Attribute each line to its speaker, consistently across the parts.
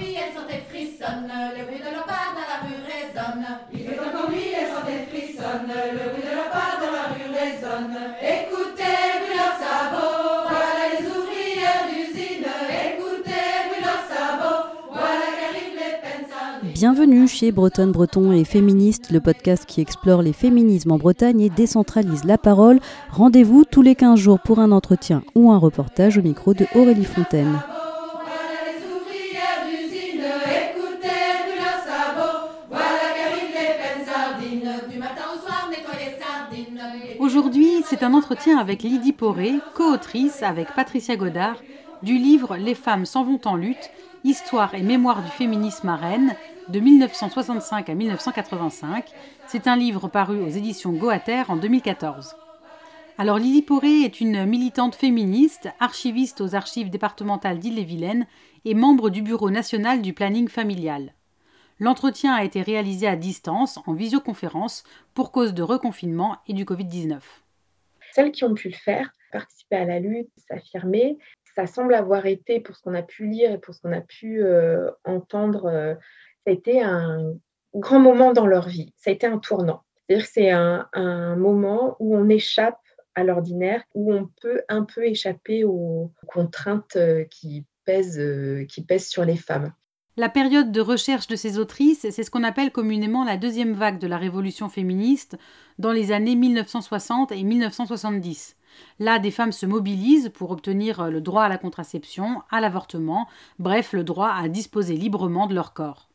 Speaker 1: nuit, elles sont et frissonnent, le bruit de leur pas dans la rue résonne. Il fait encore nuit, elles sont et frissonnent, le bruit de leur pas dans la rue résonne. Écoutez, bruit leurs sabots, voilà les ouvrières d'usine. Écoutez, bruit leurs sabots, voilà qu'arrivent les peines.
Speaker 2: Bienvenue chez Bretonne Breton et Féministe, le podcast qui explore les féminismes en Bretagne et décentralise la parole. Rendez-vous tous les 15 jours pour un entretien ou un reportage au micro de Aurélie Fontaine.
Speaker 3: Aujourd'hui, c'est un entretien avec Lydie Poré, co-autrice avec Patricia Godard du livre Les femmes s'en vont en lutte, histoire et mémoire du féminisme à Rennes, de 1965 à 1985. C'est un livre paru aux éditions Goater en 2014. Alors Lydie Poré est une militante féministe, archiviste aux archives départementales d'Ille-et-Vilaine et membre du bureau national du planning familial. L'entretien a été réalisé à distance, en visioconférence, pour cause de reconfinement et du Covid-19.
Speaker 4: Celles qui ont pu le faire, participer à la lutte, s'affirmer, ça semble avoir été, pour ce qu'on a pu lire et pour ce qu'on a pu euh, entendre, euh, ça a été un grand moment dans leur vie. Ça a été un tournant. C'est-à-dire que c'est un, moment où on échappe à l'ordinaire, où on peut un peu échapper aux contraintes euh, qui pèsent sur les femmes.
Speaker 3: La période de recherche de ces autrices, c'est ce qu'on appelle communément la deuxième vague de la révolution féministe dans les années 1960 et 1970. Là, des femmes se mobilisent pour obtenir le droit à la contraception, à l'avortement, bref, le droit à disposer librement de leur corps.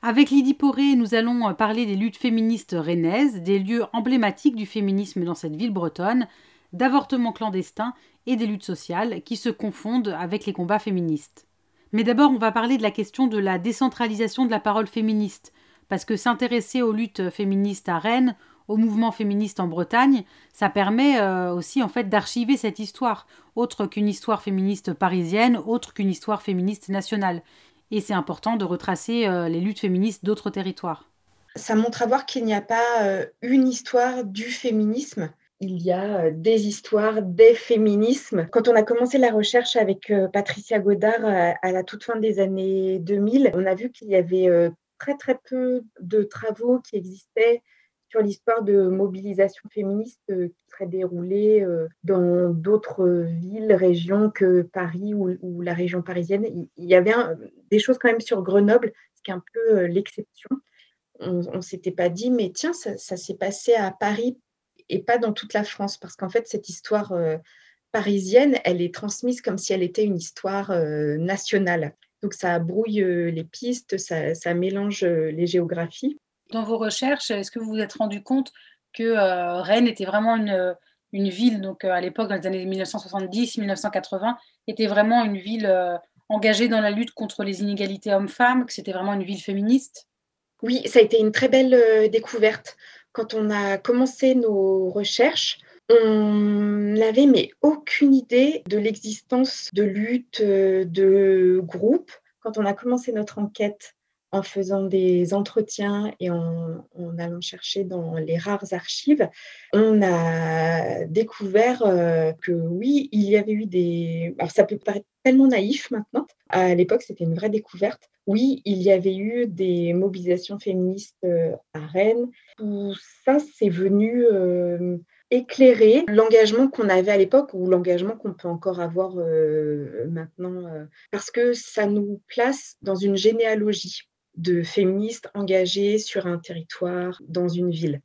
Speaker 3: Avec Lydie Poré, nous allons parler des luttes féministes rennaises, des lieux emblématiques du féminisme dans cette ville bretonne, d'avortements clandestins et des luttes sociales qui se confondent avec les combats féministes. Mais d'abord, on va parler de la question de la décentralisation de la parole féministe, parce que s'intéresser aux luttes féministes à Rennes, au mouvement féministe en Bretagne, ça permet euh, aussi en fait d'archiver cette histoire, autre qu'une histoire féministe parisienne, autre qu'une histoire féministe nationale. Et c'est important de retracer euh, les luttes féministes d'autres territoires.
Speaker 4: Ça montre à voir qu'il n'y a pas euh, une histoire du féminisme. Il y a euh, des histoires, des féminismes. Quand on a commencé la recherche avec euh, Patricia Godard à, à la toute fin des années 2000, on a vu qu'il y avait euh, très très peu de travaux qui existaient sur l'histoire de mobilisation féministe euh, qui serait déroulée euh, dans d'autres villes, régions que Paris ou, la région parisienne. Il, y avait des choses quand même sur Grenoble, ce qui est un peu euh, l'exception. On ne s'était pas dit, mais tiens, ça s'est passé à Paris et pas dans toute la France, parce qu'en fait, cette histoire euh, parisienne, elle est transmise comme si elle était une histoire euh, nationale. Donc ça brouille euh, les pistes, ça, ça mélange les géographies.
Speaker 3: Dans vos recherches, est-ce que vous vous êtes rendu compte que euh, Rennes était vraiment une, une ville, donc euh, à l'époque, dans les années 1970-1980, était vraiment une ville euh, engagée dans la lutte contre les inégalités hommes-femmes, que c'était vraiment une ville féministe?
Speaker 4: Oui, ça a été une très belle découverte. Quand on a commencé nos recherches, on n'avait mais aucune idée de l'existence de luttes, euh, de groupes. Quand on a commencé notre enquête en faisant des entretiens et en, allant chercher dans les rares archives, on a découvert euh, que oui, il y avait eu des... Alors ça peut paraître tellement naïf maintenant. À l'époque, c'était une vraie découverte. Oui, il y avait eu des mobilisations féministes euh, à Rennes. Tout ça, c'est venu euh, éclairer l'engagement qu'on avait à l'époque ou l'engagement qu'on peut encore avoir maintenant, parce que ça nous place dans une généalogie de féministes engagées sur un territoire, dans une ville.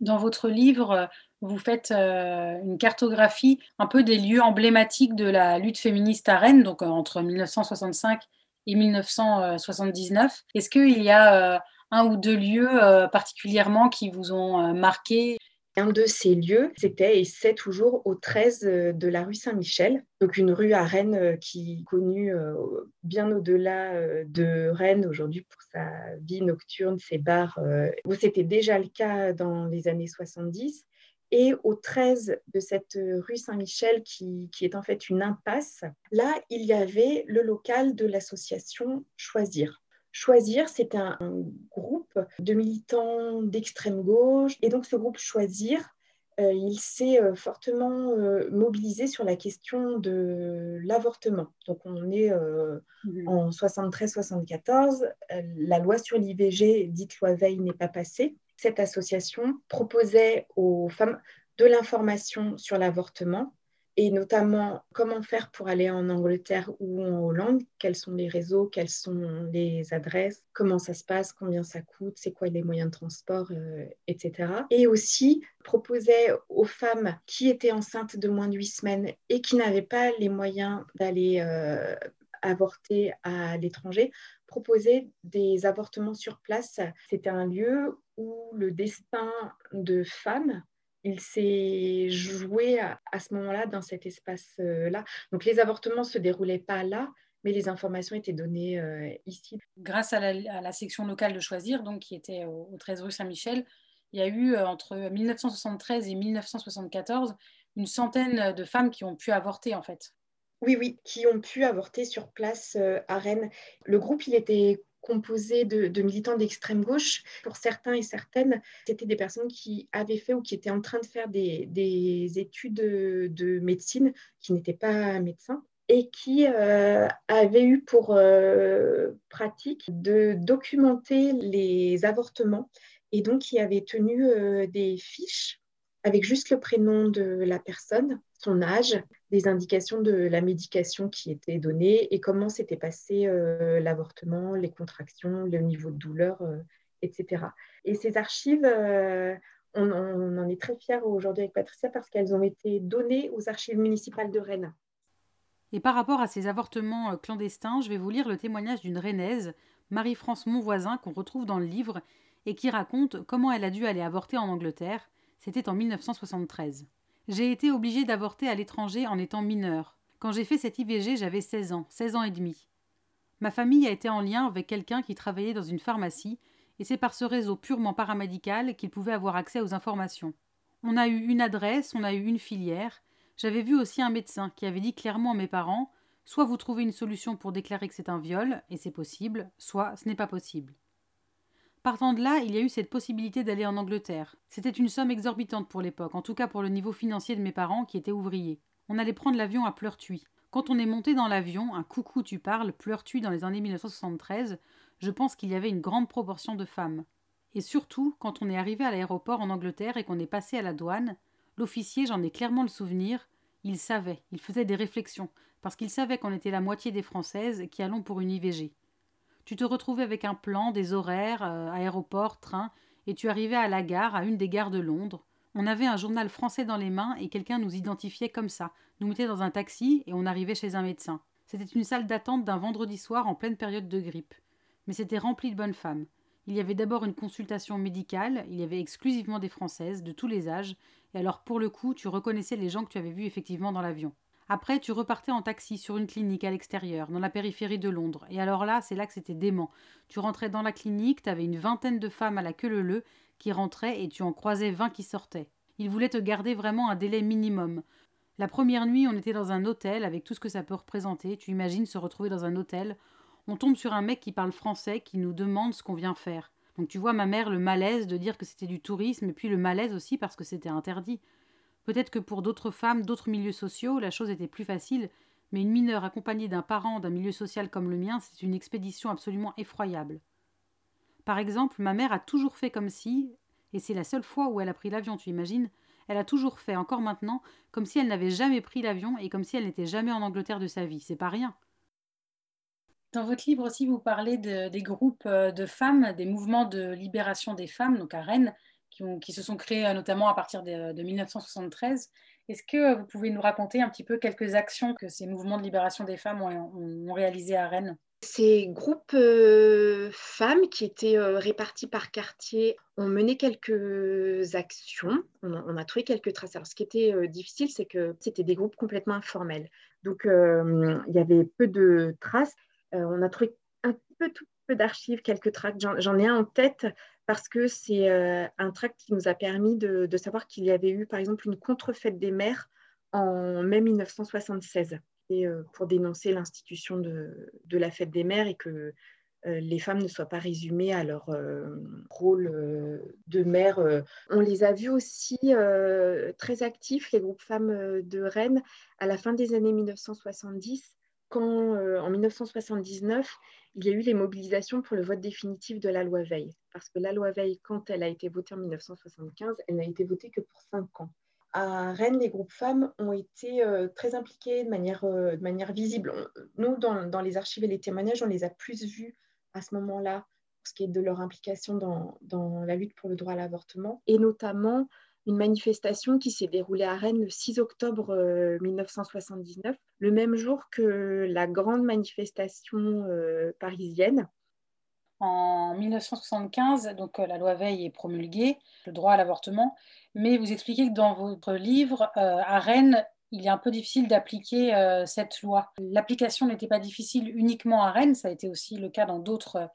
Speaker 3: Dans votre livre, euh, vous faites euh, une cartographie un peu des lieux emblématiques de la lutte féministe à Rennes, donc euh, entre 1965 et 1979. Est-ce qu'il y a un ou deux lieux particulièrement qui vous ont marqué?
Speaker 4: Un de ces lieux, c'était et c'est toujours au 13 de la rue Saint-Michel, donc une rue à Rennes euh, qui est connue euh, bien au-delà euh, de Rennes aujourd'hui pour sa vie nocturne, ses bars. euh, où C'était déjà le cas dans les années 70. Et au 13 de cette rue Saint-Michel, qui est en fait une impasse, là, il y avait le local de l'association Choisir. Choisir, c'est un, un groupe de militants d'extrême gauche. Et donc, ce groupe Choisir il s'est fortement mobilisé sur la question de l'avortement. Donc on est mmh en 73-74, la loi sur l'IVG, dite loi Veil, n'est pas passée. Cette association proposait aux femmes de l'information sur l'avortement et notamment comment faire pour aller en Angleterre ou en Hollande, quels sont les réseaux, quelles sont les adresses, comment ça se passe, combien ça coûte, c'est quoi les moyens de transport, euh, etc. Et aussi proposait aux femmes qui étaient enceintes de moins de huit semaines et qui n'avaient pas les moyens d'aller euh, avorter à l'étranger, proposer des avortements sur place. C'était un lieu où le destin de femmes il s'est joué à, ce moment-là dans cet espace-là. Donc les avortements ne se déroulaient pas là, mais les informations étaient données euh, ici.
Speaker 3: Grâce à la, section locale de Choisir, donc, qui était au, 13 rue Saint-Michel, il y a eu euh, entre 1973 et 1974 une centaine de femmes qui ont pu avorter en fait.
Speaker 4: Oui, oui, qui ont pu avorter sur place euh, à Rennes. Le groupe, il était composé de, militants d'extrême gauche. Pour certains et certaines, c'était des personnes qui avaient fait ou qui étaient en train de faire des, études de, médecine, qui n'étaient pas médecins et qui euh, avaient eu pour euh, pratique de documenter les avortements et donc qui avaient tenu euh, des fiches avec juste le prénom de la personne, son âge, des indications de la médication qui était donnée et comment s'était passé euh, l'avortement, les contractions, le niveau de douleur, euh, etc. Et ces archives, euh, on, en est très fiers aujourd'hui avec Patricia parce qu'elles ont été données aux archives municipales de Rennes.
Speaker 3: Et par rapport à ces avortements clandestins, je vais vous lire le témoignage d'une Rennaise, Marie-France Monvoisin, qu'on retrouve dans le livre et qui raconte comment elle a dû aller avorter en Angleterre c'était en 1973. J'ai été obligée d'avorter à l'étranger en étant mineure. Quand j'ai fait cette IVG, j'avais 16 ans, 16 ans et demi. Ma famille a été en lien avec quelqu'un qui travaillait dans une pharmacie, et c'est par ce réseau purement paramédical qu'il pouvait avoir accès aux informations. On a eu une adresse, on a eu une filière. J'avais vu aussi un médecin qui avait dit clairement à mes parents soit vous trouvez une solution pour déclarer que c'est un viol, et c'est possible, soit ce n'est pas possible. Partant de là, il y a eu cette possibilité d'aller en Angleterre. C'était une somme exorbitante pour l'époque, en tout cas pour le niveau financier de mes parents qui étaient ouvriers. On allait prendre l'avion à Pleurtuis. Quand on est monté dans l'avion, un coucou tu parles, Pleurtuis dans les années 1973, je pense qu'il y avait une grande proportion de femmes. Et surtout, quand on est arrivé à l'aéroport en Angleterre et qu'on est passé à la douane, l'officier, j'en ai clairement le souvenir, il savait, il faisait des réflexions, parce qu'il savait qu'on était la moitié des Françaises qui allons pour une IVG. Tu te retrouvais avec un plan, des horaires, euh, aéroport, train, et tu arrivais à la gare, à une des gares de Londres. On avait un journal français dans les mains et quelqu'un nous identifiait comme ça, nous mettait dans un taxi et on arrivait chez un médecin. C'était une salle d'attente d'un vendredi soir en pleine période de grippe. Mais c'était rempli de bonnes femmes. Il y avait d'abord une consultation médicale, il y avait exclusivement des Françaises, de tous les âges, et alors pour le coup, tu reconnaissais les gens que tu avais vus effectivement dans l'avion. Après, tu repartais en taxi sur une clinique à l'extérieur, dans la périphérie de Londres. Et alors là, c'est là que c'était dément. Tu rentrais dans la clinique, tu avais une vingtaine de femmes à la queue leu qui rentraient et tu en croisais vingt qui sortaient. Ils voulaient te garder vraiment un délai minimum. La première nuit, on était dans un hôtel avec tout ce que ça peut représenter. Tu imagines se retrouver dans un hôtel. On tombe sur un mec qui parle français qui nous demande ce qu'on vient faire. Donc tu vois ma mère le malaise de dire que c'était du tourisme et puis le malaise aussi parce que c'était interdit. Peut-être que pour d'autres femmes, d'autres milieux sociaux, la chose était plus facile, mais une mineure accompagnée d'un parent d'un milieu social comme le mien, c'est une expédition absolument effroyable. Par exemple, ma mère a toujours fait comme si, et c'est la seule fois où elle a pris l'avion, tu imagines, elle a toujours fait, encore maintenant, comme si elle n'avait jamais pris l'avion et comme si elle n'était jamais en Angleterre de sa vie. C'est pas rien. Dans votre livre aussi, vous parlez des groupes euh, de femmes, des mouvements de libération des femmes, donc à Rennes, qui, se sont créés euh, notamment à partir de, 1973. Est-ce que vous pouvez nous raconter un petit peu quelques actions que ces mouvements de libération des femmes ont, réalisées à Rennes?
Speaker 4: Ces groupes euh, femmes qui étaient euh, répartis par quartier ont mené quelques actions. On a, trouvé quelques traces. Alors, ce qui était difficile, c'est que c'était des groupes complètement informels. Donc, il y avait peu de traces. on a trouvé un peu tout peu d'archives, quelques tracts. J'en ai un en tête parce que c'est euh, un tract qui nous a permis de, savoir qu'il y avait eu, par exemple, une contrefête des mères en mai 1976 et, euh, pour dénoncer l'institution de, la fête des mères et que les femmes ne soient pas résumées à leur rôle de mère. On les a vus aussi très actifs, les groupes femmes de Rennes, à la fin des années 1970 quand euh, en 1979, il y a eu les mobilisations pour le vote définitif de la loi Veil. Parce que la loi Veil, quand elle a été votée en 1975, elle n'a été votée que pour cinq ans. À Rennes, les groupes femmes ont été euh, très impliqués de manière, euh, de manière visible. nous, dans, dans, les archives et les témoignages, on les a plus vus à ce moment-là, pour ce qui est de leur implication dans, dans la lutte pour le droit à l'avortement, et notamment une manifestation qui s'est déroulée à Rennes le 6 octobre 1979, euh, le même jour que la grande manifestation euh, parisienne.
Speaker 3: En 1975, donc euh, la loi Veil est promulguée, le droit à l'avortement, mais vous expliquez que dans votre livre, à Rennes, il est un peu difficile d'appliquer cette loi. L'application n'était pas difficile uniquement à Rennes, ça a été aussi le cas dans d'autres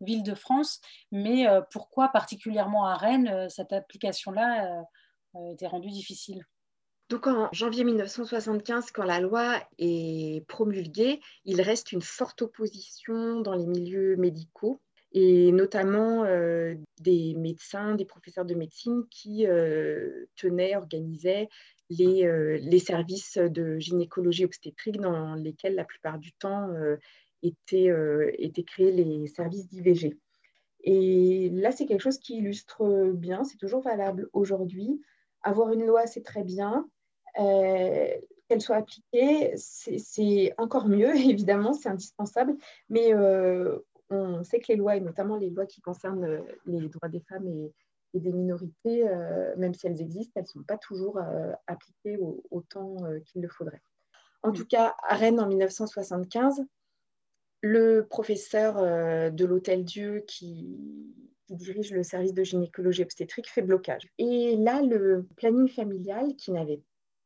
Speaker 3: villes de France, mais pourquoi particulièrement à Rennes, cette application-là était rendue difficile?
Speaker 4: Donc en janvier 1975, quand la loi est promulguée, il reste une forte opposition dans les milieux médicaux et notamment des médecins, des professeurs de médecine qui tenaient, organisaient les, les, services de gynécologie obstétrique dans lesquels la plupart du temps étaient, étaient créés les services d'IVG. Et là, c'est quelque chose qui illustre bien, c'est toujours valable aujourd'hui. Avoir une loi, c'est très bien. Euh, qu'elle soit appliquée, c'est encore mieux, évidemment, c'est indispensable. Mais euh, on sait que les lois, et notamment les lois qui concernent euh, les droits des femmes et, des minorités, même si elles existent, elles ne sont pas toujours appliquées autant qu'il le faudrait. En tout cas, à Rennes, en 1975, le professeur de l'Hôtel Dieu qui, dirige le service de gynécologie obstétrique fait blocage. Et là, le planning familial, qui n'avait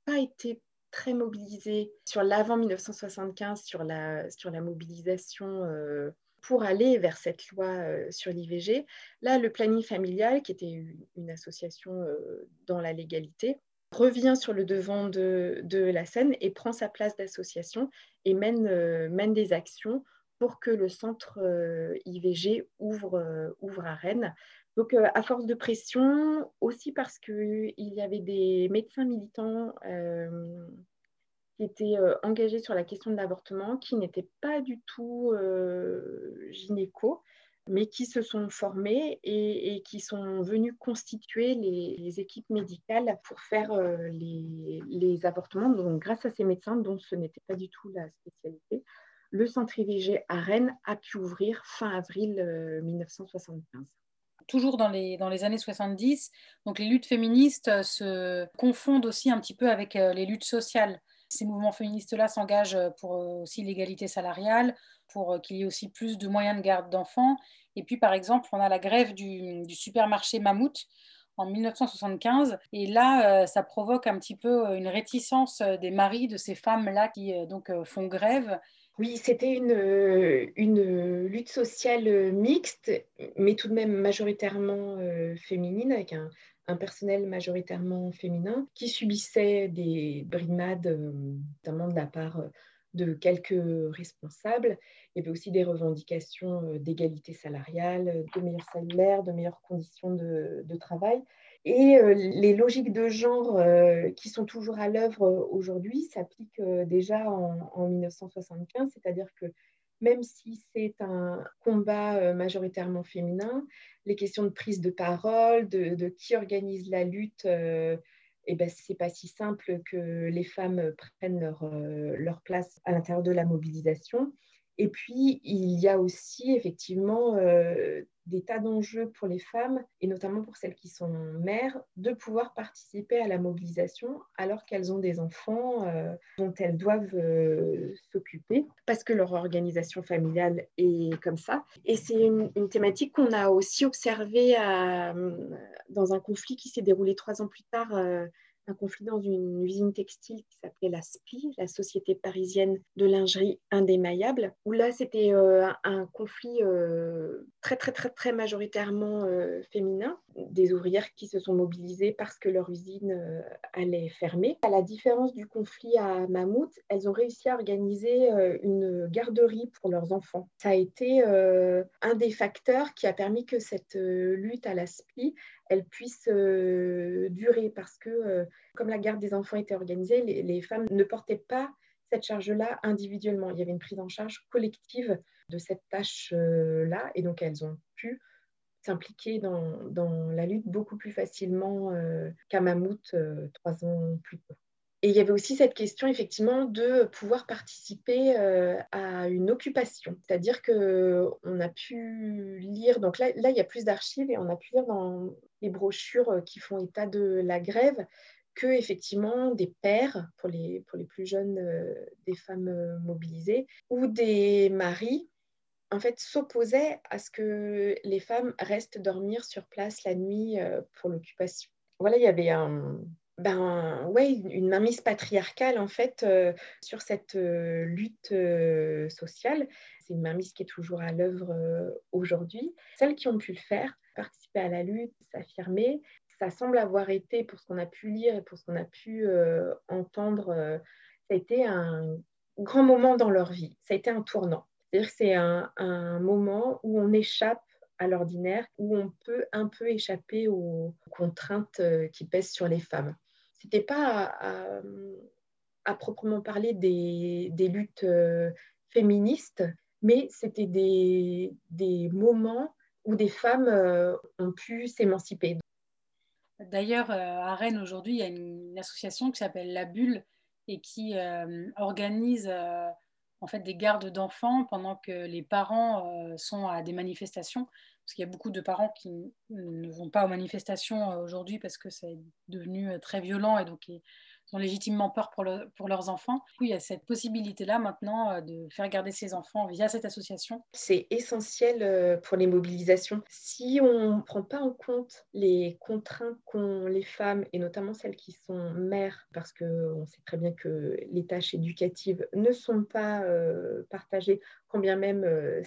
Speaker 4: pas été très mobilisé sur l'avant 1975, sur la, sur la mobilisation euh, pour aller vers cette loi euh, sur l'IVG. Là, le planning familial, qui était une, association euh, dans la légalité, revient sur le devant de, de la scène et prend sa place d'association et mène, mène des actions pour que le centre euh, IVG ouvre, euh, ouvre à Rennes. Donc, euh, à force de pression, aussi parce qu'il y avait des médecins militants qui étaient engagés sur la question de l'avortement, qui n'étaient pas du tout gynéco, mais qui se sont formés et, qui sont venus constituer les, équipes médicales pour faire les, les, avortements. Donc, grâce à ces médecins, dont ce n'était pas du tout la spécialité, le centre IVG à Rennes a pu ouvrir fin avril 1975 euh,
Speaker 3: toujours dans les, dans les années 70. Donc les luttes féministes euh, se confondent aussi un petit peu avec euh, les luttes sociales. Ces mouvements féministes-là s'engagent pour aussi l'égalité salariale, pour qu'il y ait aussi plus de moyens de garde d'enfants. Et puis, par exemple, on a la grève du, supermarché Mammouth en 1975. Et là, ça provoque un petit peu une réticence des maris de ces femmes-là qui donc font grève
Speaker 4: oui, c'était une, une, lutte sociale mixte, mais tout de même majoritairement euh, féminine, avec un, personnel majoritairement féminin, qui subissait des brimades, euh, notamment de la part de quelques responsables. Il y avait aussi des revendications euh, d'égalité salariale, de meilleurs salaires, de meilleures conditions de travail. Et euh, les logiques de genre euh, qui sont toujours à l'œuvre euh, aujourd'hui s'appliquent déjà en, 1975, c'est-à-dire que même si c'est un combat majoritairement féminin, les questions de prise de parole, de, qui organise la lutte, eh ben, ce n'est pas si simple que les femmes prennent leur, place à l'intérieur de la mobilisation. Et puis, il y a aussi effectivement des tas d'enjeux pour les femmes, et notamment pour celles qui sont mères, de pouvoir participer à la mobilisation alors qu'elles ont des enfants euh, dont elles doivent euh, s'occuper, parce que leur organisation familiale est comme ça. Et c'est une, thématique qu'on a aussi observée dans un conflit qui s'est déroulé trois ans plus tard un conflit dans une usine textile qui s'appelait la SPI, la Société parisienne de lingerie indémaillable, où là c'était euh, un conflit euh, très très très très majoritairement euh, féminin, des ouvrières qui se sont mobilisées parce que leur usine euh, allait fermer. À la différence du conflit à Mammouth, elles ont réussi à organiser euh, une garderie pour leurs enfants. Ça a été un des facteurs qui a permis que cette lutte à la SPI, elle puisse durer parce que comme la garde des enfants était organisée, les femmes ne portaient pas cette charge-là individuellement. Il y avait une prise en charge collective de cette tâche-là et donc elles ont pu s'impliquer dans, la lutte beaucoup plus facilement euh, qu'à Mammouth euh, trois ans plus tôt. Et il y avait aussi cette question, effectivement, de pouvoir participer euh, à une occupation. C'est-à-dire qu'on a pu lire, donc là, là il y a plus d'archives et on a pu lire dans les brochures qui font état de la grève que, effectivement, des pères, pour les, pour les plus jeunes des femmes mobilisées, ou des maris en fait, s'opposait à ce que les femmes restent dormir sur place la nuit euh, pour l'occupation. Voilà, il y avait un, ben, ouais, une mainmise patriarcale en fait euh, sur cette euh, lutte sociale. C'est une mainmise qui est toujours à l'œuvre aujourd'hui. Celles qui ont pu le faire, participer à la lutte, s'affirmer, ça semble avoir été, pour ce qu'on a pu lire et pour ce qu'on a pu entendre, ça a été un grand moment dans leur vie. Ça a été un tournant. C'est-à-dire que c'est un, moment où on échappe à l'ordinaire, où on peut un peu échapper aux contraintes euh, qui pèsent sur les femmes. Ce n'était pas à, proprement parler des, luttes euh, féministes, mais c'était des, moments où des femmes euh, ont pu s'émanciper.
Speaker 3: D'ailleurs, à Rennes aujourd'hui, il y a une, association qui s'appelle La Bulle et qui organise en fait des gardes d'enfants pendant que les parents euh, sont à des manifestations. Parce qu'il y a beaucoup de parents qui ne vont pas aux manifestations euh, aujourd'hui parce que c'est devenu euh, très violent et donc ont légitimement peur pour, leurs enfants. il y a cette possibilité-là maintenant euh, de faire garder ses enfants via cette association.
Speaker 4: C'est essentiel euh, pour les mobilisations. Si on ne prend pas en compte les contraintes qu'ont les femmes, et notamment celles qui sont mères, parce qu'on sait très bien que les tâches éducatives ne sont pas euh, partagées, quand bien même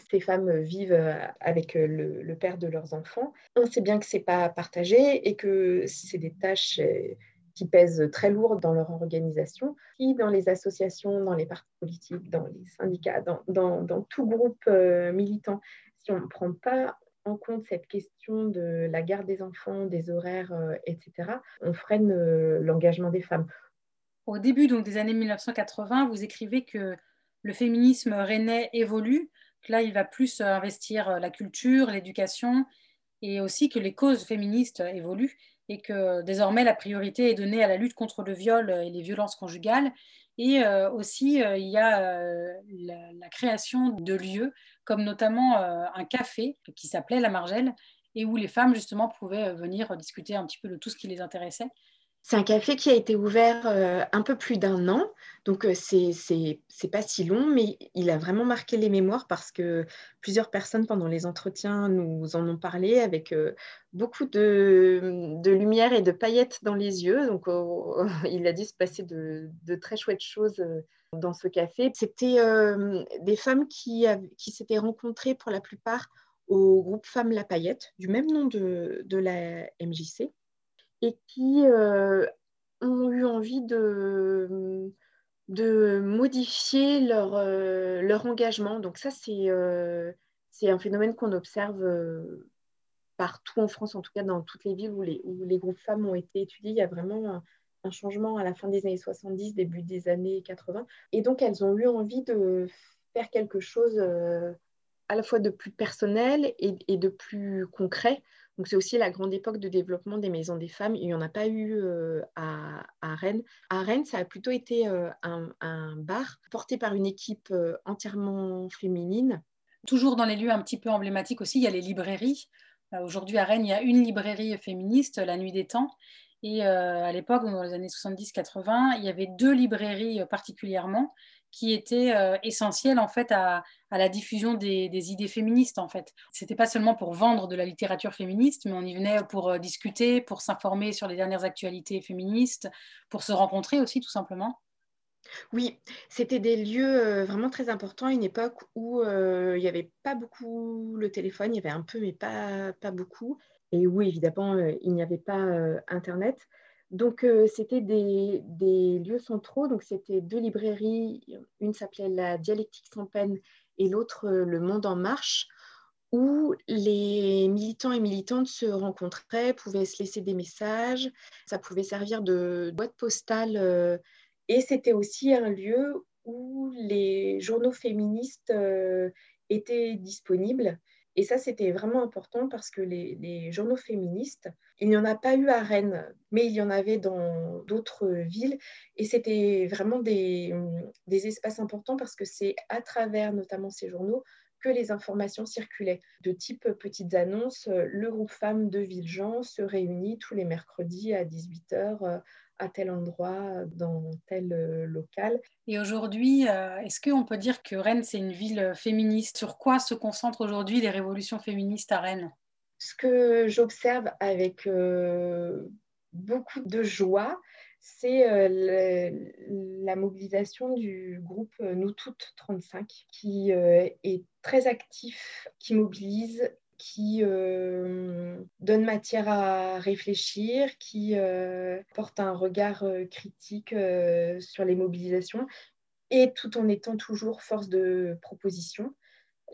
Speaker 4: ces femmes vivent avec le, le, père de leurs enfants, on sait bien que ce n'est pas partagé et que c'est des tâches qui pèsent très lourd dans leur organisation, qui dans les associations, dans les partis politiques, dans les syndicats, dans, tout groupe euh, militant, si on ne prend pas en compte cette question de la garde des enfants, des horaires, euh, etc., on freine euh, l'engagement des femmes.
Speaker 3: Au début donc, des années 1980, vous écrivez que le féminisme rennais évolue, que là, il va plus investir la culture, l'éducation, et aussi que les causes féministes évoluent et que désormais la priorité est donnée à la lutte contre le viol et les violences conjugales. Et euh, aussi, euh, il y a euh, la, création de lieux, comme notamment un café qui s'appelait La Margelle, et où les femmes, justement, pouvaient venir discuter un petit peu de tout ce qui les intéressait.
Speaker 4: C'est un café qui a été ouvert euh, un peu plus d'un an, donc euh, c'est pas si long, mais il a vraiment marqué les mémoires parce que plusieurs personnes pendant les entretiens nous en ont parlé avec euh, beaucoup de, lumière et de paillettes dans les yeux. Donc oh, il a dû se passer de, très chouettes choses dans ce café. C'était des femmes qui, qui s'étaient rencontrées pour la plupart au groupe Femmes La Paillette, du même nom de, de la MJC et qui euh, ont eu envie de, de modifier leur, euh, leur engagement. Donc ça, c'est euh, un phénomène qu'on observe partout en France, en tout cas dans toutes les villes où les, où les groupes femmes ont été étudiés. Il y a vraiment un, changement à la fin des années 70, début des années 80. Et donc, elles ont eu envie de faire quelque chose à la fois de plus personnel et de plus concret donc c'est aussi la grande époque de développement des maisons des femmes. Il n'y en a pas eu euh, à, Rennes. À Rennes, ça a plutôt été euh, un, bar porté par une équipe euh, entièrement féminine.
Speaker 3: Toujours dans les lieux un petit peu emblématiques aussi, il y a les librairies. Aujourd'hui à Rennes, il y a une librairie féministe, La Nuit des Temps. Et à l'époque, dans les années 70-80, il y avait deux librairies particulièrement qui était euh, essentiel en fait à, la diffusion des, idées féministes en fait. C'était pas seulement pour vendre de la littérature féministe, mais on y venait pour euh, discuter, pour s'informer sur les dernières actualités féministes, pour se rencontrer aussi tout simplement.
Speaker 4: Oui, c'était des lieux euh, vraiment très importants à une époque où il n'y avait pas beaucoup le téléphone, il y avait un peu mais pas, pas beaucoup. Et où évidemment il n'y avait pas Internet. Donc, c'était des, des, lieux centraux. Donc, c'était deux librairies. Une s'appelait La Dialectique sans peine et l'autre Le Monde en marche, où les militants et militantes se rencontraient, pouvaient se laisser des messages. Ça pouvait servir de boîte postale. et c'était aussi un lieu où les journaux féministes étaient disponibles. Et ça, c'était vraiment important parce que les, journaux féministes, il n'y en a pas eu à Rennes, mais il y en avait dans d'autres villes. Et c'était vraiment des, des, espaces importants parce que c'est à travers notamment ces journaux que les informations circulaient. De type petites annonces, le groupe femmes de Villejean se réunit tous les mercredis à 18h à tel endroit, dans tel euh, local.
Speaker 3: Et aujourd'hui, euh, est-ce qu'on peut dire que Rennes, c'est une ville féministe? Sur quoi se concentrent aujourd'hui les révolutions féministes à Rennes?
Speaker 4: Ce que j'observe avec euh, beaucoup de joie, c'est la mobilisation du groupe Nous Toutes 35, qui est très actif, qui mobilise qui euh, donne matière à réfléchir, qui euh, porte un regard euh, critique sur les mobilisations, et tout en étant toujours force de proposition.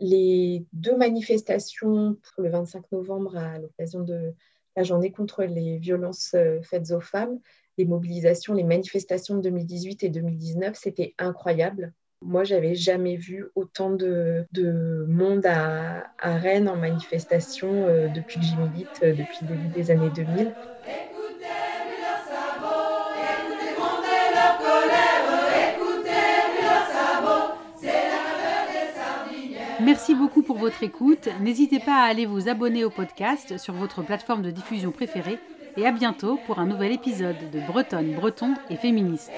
Speaker 4: Les deux manifestations pour le 25 novembre à l'occasion de la journée contre les violences faites aux femmes, les mobilisations, les manifestations de 2018 et 2019, c'était incroyable. Moi, j'avais jamais vu autant de, monde à, Rennes en manifestation euh, depuis que j'y milite, euh, depuis le début des années 2000.
Speaker 3: Merci beaucoup pour votre écoute. N'hésitez pas à aller vous abonner au podcast sur votre plateforme de diffusion préférée et à bientôt pour un nouvel épisode de Bretonne, Breton et Féministe.